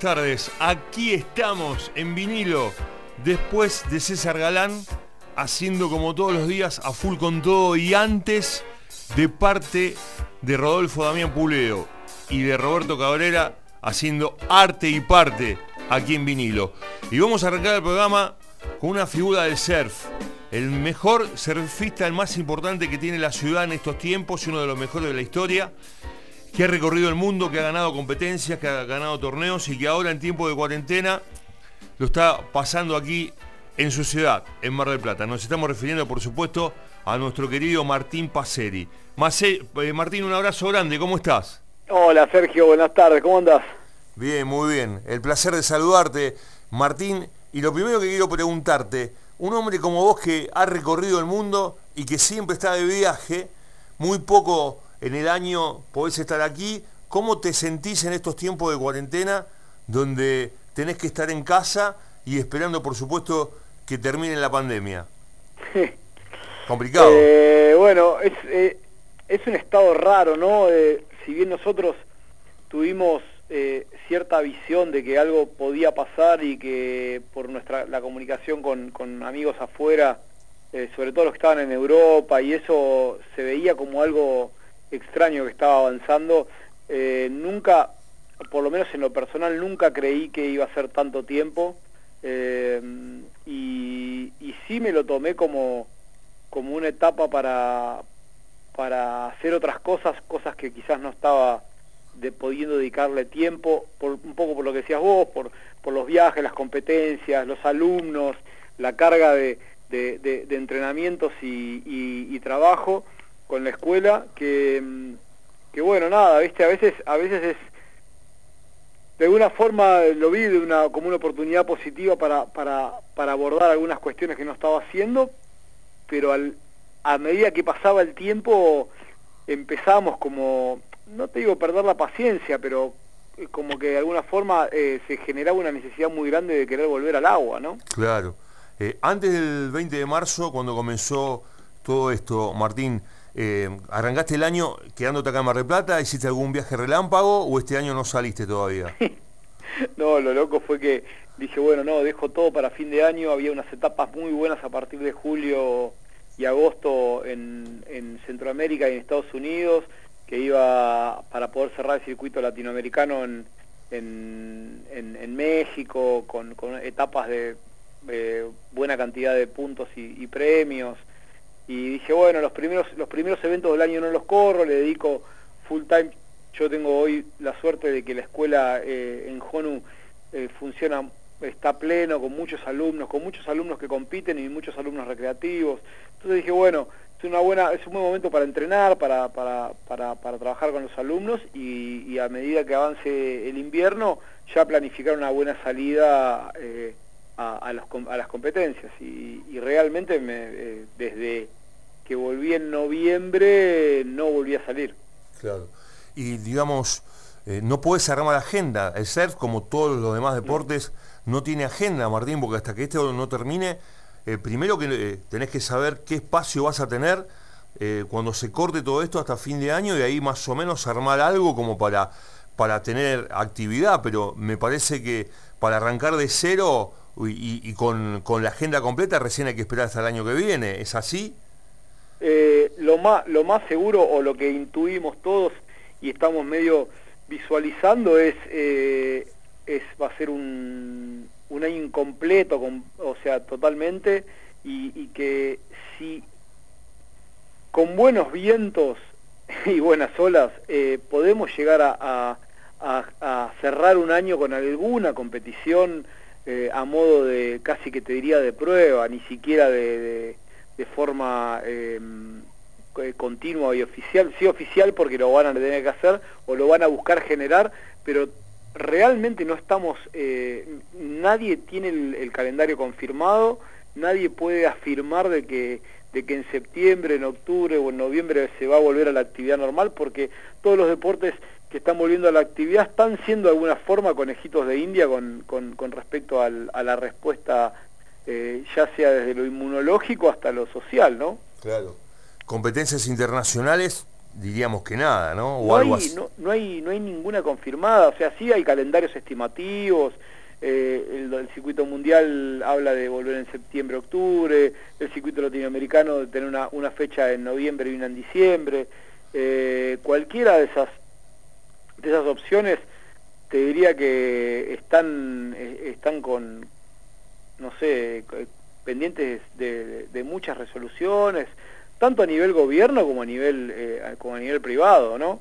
tardes. Aquí estamos en vinilo, después de César Galán, haciendo como todos los días a full con todo y antes de parte de Rodolfo Damián Puleo y de Roberto Cabrera haciendo arte y parte aquí en vinilo. Y vamos a arrancar el programa con una figura del surf, el mejor surfista, el más importante que tiene la ciudad en estos tiempos y uno de los mejores de la historia que ha recorrido el mundo, que ha ganado competencias, que ha ganado torneos y que ahora en tiempo de cuarentena lo está pasando aquí en su ciudad, en Mar del Plata. Nos estamos refiriendo, por supuesto, a nuestro querido Martín Paceri. Eh, Martín, un abrazo grande, ¿cómo estás? Hola Sergio, buenas tardes, ¿cómo andás? Bien, muy bien. El placer de saludarte, Martín. Y lo primero que quiero preguntarte, un hombre como vos que ha recorrido el mundo y que siempre está de viaje, muy poco en el año podés estar aquí. ¿Cómo te sentís en estos tiempos de cuarentena donde tenés que estar en casa y esperando, por supuesto, que termine la pandemia? Complicado. Eh, bueno, es, eh, es un estado raro, ¿no? Eh, si bien nosotros tuvimos cierta visión de que algo podía pasar y que por nuestra la comunicación con, con amigos afuera, sobre todo los que estaban en Europa, y eso se veía como algo extraño que estaba avanzando. Eh, nunca, por lo menos en lo personal, nunca creí que iba a ser tanto tiempo eh, y, y, sí me lo tomé como, como una etapa para, para hacer otras cosas, cosas que quizás no estaba de, pudiendo dedicarle tiempo, por, un poco por lo que decías vos, por, por los viajes, las competencias, los alumnos, la carga de, de, entrenamientos y, y trabajo con la escuela, que, mm, que bueno, nada, viste, a veces, a veces es, de alguna forma lo vi de una, como una oportunidad positiva para, para, para abordar algunas cuestiones que no estaba haciendo, pero al, a medida que pasaba el tiempo empezamos como, no te digo perder la paciencia, pero como que de alguna forma eh, se generaba una necesidad muy grande de querer volver al agua, ¿no? Claro. Eh, antes del 20 de marzo, cuando comenzó todo esto, Martín, eh, ¿Arrancaste el año quedándote acá en Mar del Plata? ¿Hiciste algún viaje relámpago o este año no saliste todavía? no, lo loco fue que dije, bueno, no, dejo todo para fin de año. Había unas etapas muy buenas a partir de julio y agosto en, Centroamérica y en Estados Unidos, que iba para poder cerrar el circuito latinoamericano en, en, México, con, etapas de buena cantidad de puntos y premios y dije, bueno, los primeros, los primeros eventos del año no los corro, le dedico full time. Yo tengo hoy la suerte de que la escuela eh, en HONU eh, funciona, está pleno, con muchos alumnos, con muchos alumnos que compiten y muchos alumnos recreativos. Entonces dije, bueno, es, una buena, es un buen momento para entrenar, para, para, para, trabajar con los alumnos y, a medida que avance el invierno ya planificar una buena salida eh, a, las competencias. Y, realmente me, desde que volví en noviembre, no volví a salir. Claro. Y digamos, eh, no puedes armar agenda. El surf, como todos los demás deportes, no tiene agenda, Martín, porque hasta que este no termine, eh, primero que eh, tenés que saber qué espacio vas a tener cuando se corte todo esto hasta fin de año y ahí más o menos armar algo como para, para tener actividad, pero me parece que para arrancar de cero y, con, con la agenda completa recién hay que esperar hasta el año que viene. ¿Es así? Eh, lo, más, lo más seguro o lo que intuimos todos y estamos medio visualizando es, eh, es va a ser un, un año incompleto, o sea, totalmente, y, que si con buenos vientos y buenas olas eh, podemos llegar a, a, cerrar un año con alguna competición a modo de, casi que te diría de prueba, ni siquiera de forma em, eh, continua y oficial, sí oficial porque lo van a tener que hacer o lo van a buscar generar, pero realmente no estamos, eh, nadie tiene el, calendario confirmado, nadie puede afirmar de que, de que en septiembre, en octubre o en noviembre se va a volver a la actividad normal, porque todos los deportes que están volviendo a la actividad están siendo de alguna forma conejitos de India con, con, respecto a la respuesta eh, ya sea desde lo inmunológico hasta lo social, ¿no? Claro. Competencias internacionales diríamos que nada, ¿no? no, hay, no, hay, no hay ninguna confirmada, o sea, sí hay calendarios estimativos, eh, el, circuito mundial habla de volver en septiembre, octubre, el circuito latinoamericano de tener una, una fecha en noviembre y una en diciembre, eh, cualquiera de esas, de esas opciones te diría que están, eh, están con, no sé, pendientes de, muchas resoluciones, tanto a nivel gobierno como a nivel, eh, como a nivel privado, ¿no?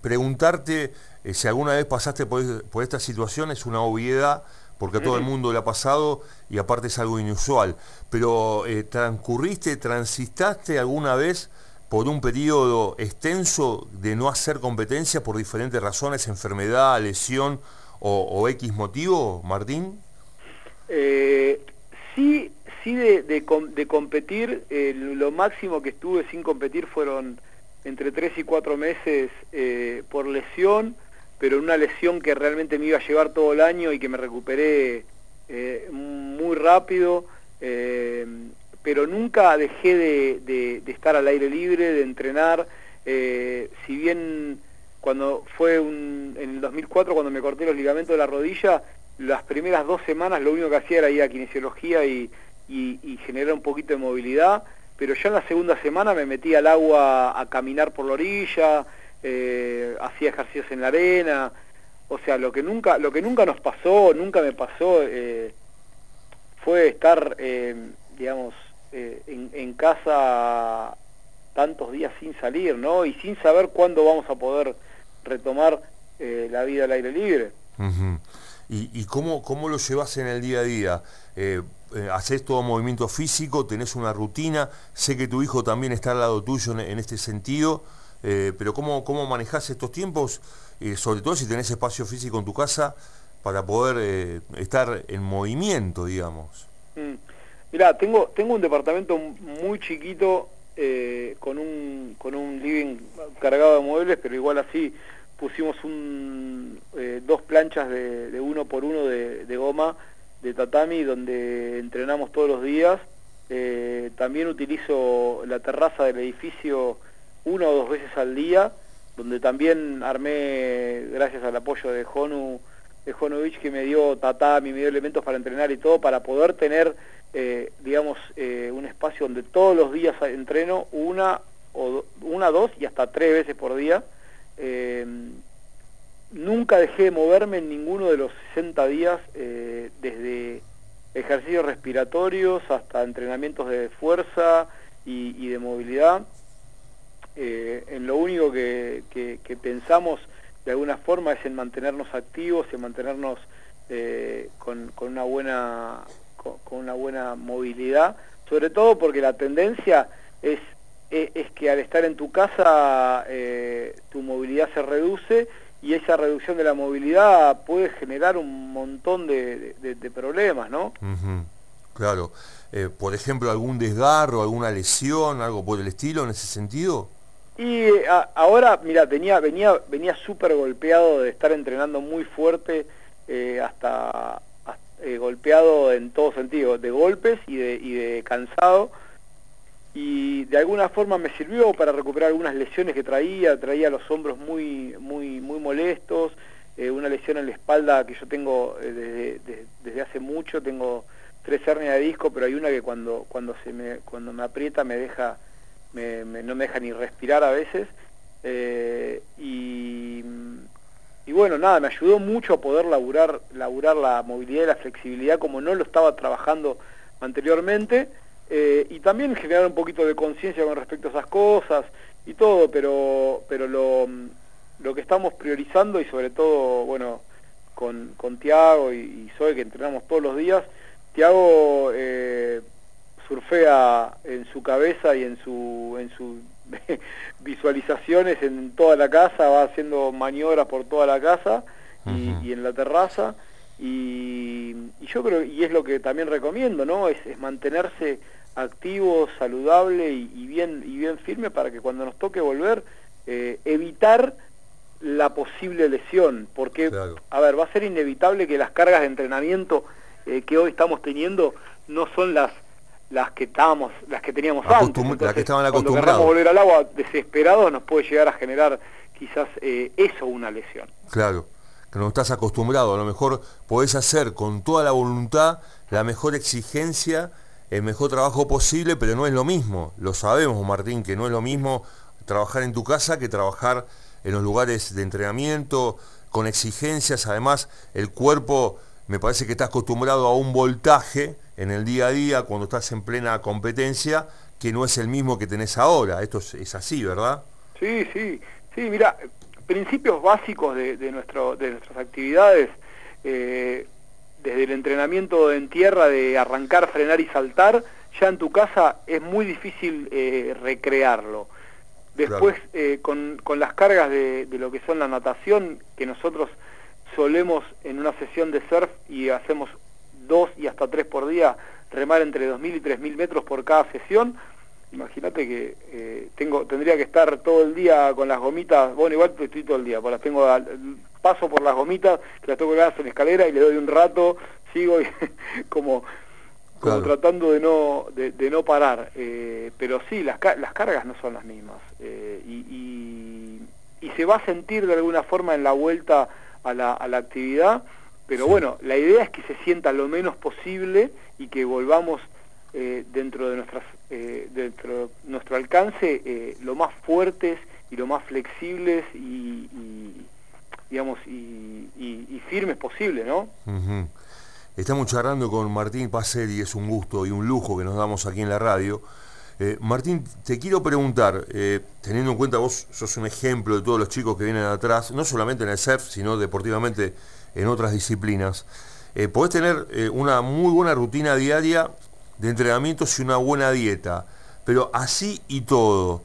preguntarte si alguna vez pasaste por, por, esta situación es una obviedad, porque a todo el mundo le ha pasado y aparte es algo inusual, pero ¿transcurriste, transitaste alguna vez por un periodo extenso de no hacer competencia por diferentes razones, enfermedad, lesión o, X motivo, Martín? Eh, sí, sí de, competir, eh, lo máximo que estuve sin competir fueron entre tres y cuatro meses eh, por lesión, pero una lesión que realmente me iba a llevar todo el año y que me recuperé muy rápido pero nunca dejé de, estar al aire libre, de entrenar, eh, si bien cuando fue en el 2004 cuando me corté los ligamentos de la rodilla, las primeras dos semanas lo único que hacía era ir a kinesiología y, generar un poquito de movilidad, pero ya en la segunda semana me metí al agua a caminar por la orilla, eh, hacía ejercicios en la arena, o sea, lo que nunca, lo que nunca nos pasó, nunca me pasó, eh, fue estar, digamos, eh, en, casa tantos días sin salir, ¿no? Y sin saber cuándo vamos a poder retomar eh, la vida al aire libre. ¿Y, cómo, cómo, lo llevas en el día a día? Eh, ¿Haces todo movimiento físico? ¿Tenés una rutina? Sé que tu hijo también está al lado tuyo en, este sentido, pero ¿cómo, cómo manejás estos tiempos? sobre todo si tenés espacio físico en tu casa para poder estar en movimiento, digamos. Mm. Mirá, tengo, tengo un departamento muy chiquito eh, con, un, con un living cargado de muebles, pero igual así pusimos un, eh, dos planchas de, uno por uno de, goma de tatami donde entrenamos todos los días. Eh, también utilizo la terraza del edificio una o dos veces al día, donde también armé, gracias al apoyo de Honu, de Honovich que me dio tatami, me dio elementos para entrenar y todo, para poder tener eh, digamos, eh, un espacio donde todos los días entreno una, o una, dos y hasta tres veces por día. Eh, nunca dejé de moverme en ninguno de los 60 días, desde ejercicios respiratorios hasta entrenamientos de fuerza y, de movilidad. en lo único que, pensamos de alguna forma es en mantenernos activos, en mantenernos con, con, una buena con, una buena movilidad, sobre todo porque la tendencia es, es, que al estar en tu casa eh, tu movilidad se reduce y esa reducción de la movilidad puede generar un montón de, problemas, ¿no? Claro. Eh, por ejemplo, algún desgarro, alguna lesión, algo por el estilo en ese sentido. Y ahora, mira, venía, venía, venía súper golpeado de estar entrenando muy fuerte eh, hasta, eh, golpeado en todo sentido, de golpes y de, y de cansado, y de alguna forma me sirvió para recuperar algunas lesiones que traía, traía los hombros muy, muy, muy molestos, eh, una lesión en la espalda que yo tengo eh, desde, hace mucho, tengo tres hernias de disco, pero hay una que cuando, cuando, se me, cuando me aprieta me deja, me, no me deja ni respirar a veces, y y bueno, nada, me ayudó mucho a poder laburar, laburar la movilidad y la flexibilidad como no lo estaba trabajando anteriormente, eh, y también generar un poquito de conciencia con respecto a esas cosas y todo, pero, pero lo, lo que estamos priorizando y sobre todo, bueno, con, con Tiago y, y Zoe que entrenamos todos los días, Tiago eh, surfea en su cabeza y en su, en su visualizaciones en toda la casa, va haciendo maniobras por toda la casa y, en la terraza. Y, yo creo, y es lo que también recomiendo, ¿no? Es, mantenerse activo, saludable y, bien, y bien firme para que cuando nos toque volver, eh, evitar la posible lesión, porque, a ver, va a ser inevitable que las cargas de entrenamiento eh, que hoy estamos teniendo no son las las que estábamos, las que teníamos antes. las que estaban acostumbrados. Cuando queramos volver al agua desesperados nos puede llegar a generar quizás eh, eso una lesión. Claro, que no estás acostumbrado. A lo mejor podés hacer con toda la voluntad la mejor exigencia, el mejor trabajo posible, pero no es lo mismo. Lo sabemos, Martín, que no es lo mismo trabajar en tu casa que trabajar en los lugares de entrenamiento, con exigencias. Además, el cuerpo me parece que está acostumbrado a un voltaje en el día a día cuando estás en plena competencia que no es el mismo que tenés ahora. Esto es, así, ¿verdad? Sí, sí. Sí, mira, principios básicos de, nuestro, de nuestras actividades, eh, desde el entrenamiento en tierra de arrancar, frenar y saltar, ya en tu casa es muy difícil eh, recrearlo. Después, eh, con, con, las cargas de, de, lo que son la natación, que nosotros solemos en una sesión de surf y hacemos dos y hasta tres por día, remar entre 2.000 y 3.000 metros por cada sesión, imagínate que eh, tengo tendría que estar todo el día con las gomitas, bueno, igual estoy todo el día, pues las tengo, paso por las gomitas, que las tengo colgadas en escalera y le doy un rato, sigo y, como como tratando de no de, no parar. Eh, pero sí las, las cargas no son las mismas. Eh, y, y, se va a sentir de alguna forma en la vuelta a la, a la actividad pero bueno la idea es que se sienta lo menos posible y que volvamos eh, dentro de nuestras dentro nuestro alcance lo más fuertes y lo más flexibles y, digamos y, firmes posible no Estamos charlando con Martín Paceri, es un gusto y un lujo que nos damos aquí en la radio. Eh, Martín, te quiero preguntar, eh, teniendo en cuenta vos sos un ejemplo de todos los chicos que vienen atrás, no solamente en el surf, sino deportivamente en otras disciplinas, eh, podés tener una muy buena rutina diaria de entrenamientos y una buena dieta, pero así y todo,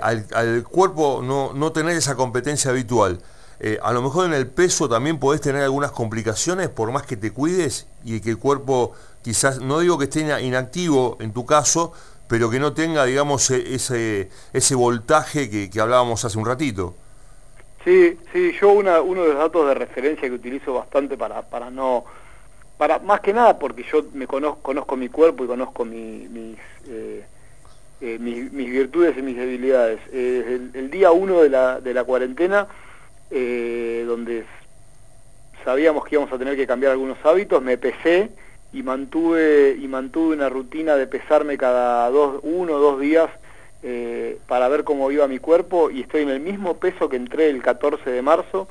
al, al, cuerpo no, no tener esa competencia habitual, eh, a lo mejor en el peso también podés tener algunas complicaciones por más que te cuides y que el cuerpo quizás, no digo que esté inactivo en tu caso, pero que no tenga, digamos, e, ese, ese voltaje que, hablábamos hace un ratito. Sí, sí, yo una, uno de los datos de referencia que utilizo bastante para, para no, para más que nada porque yo me conozco, mi cuerpo y conozco mis, eh, eh, mis, virtudes y mis debilidades. el, el, día uno de la, de la cuarentena eh, donde sabíamos que íbamos a tener que cambiar algunos hábitos, me pesé y mantuve, y mantuve una rutina de pesarme cada dos, uno o dos días eh, para ver cómo iba mi cuerpo y estoy en el mismo peso que entré el 14 de marzo.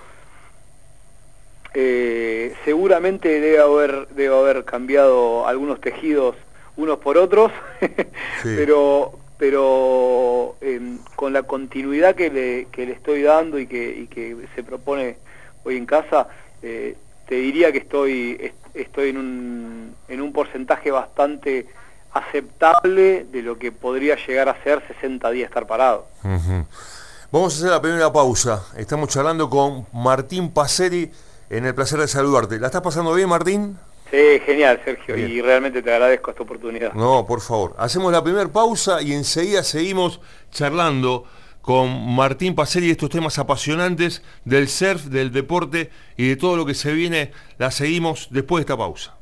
Eh, seguramente debe haber, debe haber cambiado algunos tejidos unos por otros, pero, pero em, con la continuidad que le, que le estoy dando y que, que, se propone hoy en casa, eh, te diría que estoy, estoy en, un, en un porcentaje bastante aceptable de lo que podría llegar a ser 60 días estar parado. Vamos a hacer la primera pausa. Estamos charlando con Martín Paceri en el placer de saludarte. ¿La estás pasando bien, Martín? Sí, genial, Sergio, y realmente te agradezco esta oportunidad. No, por favor. Hacemos la primera pausa y enseguida seguimos charlando con Martín Paceri estos temas apasionantes del surf, del deporte y de todo lo que se viene. La seguimos después de esta pausa.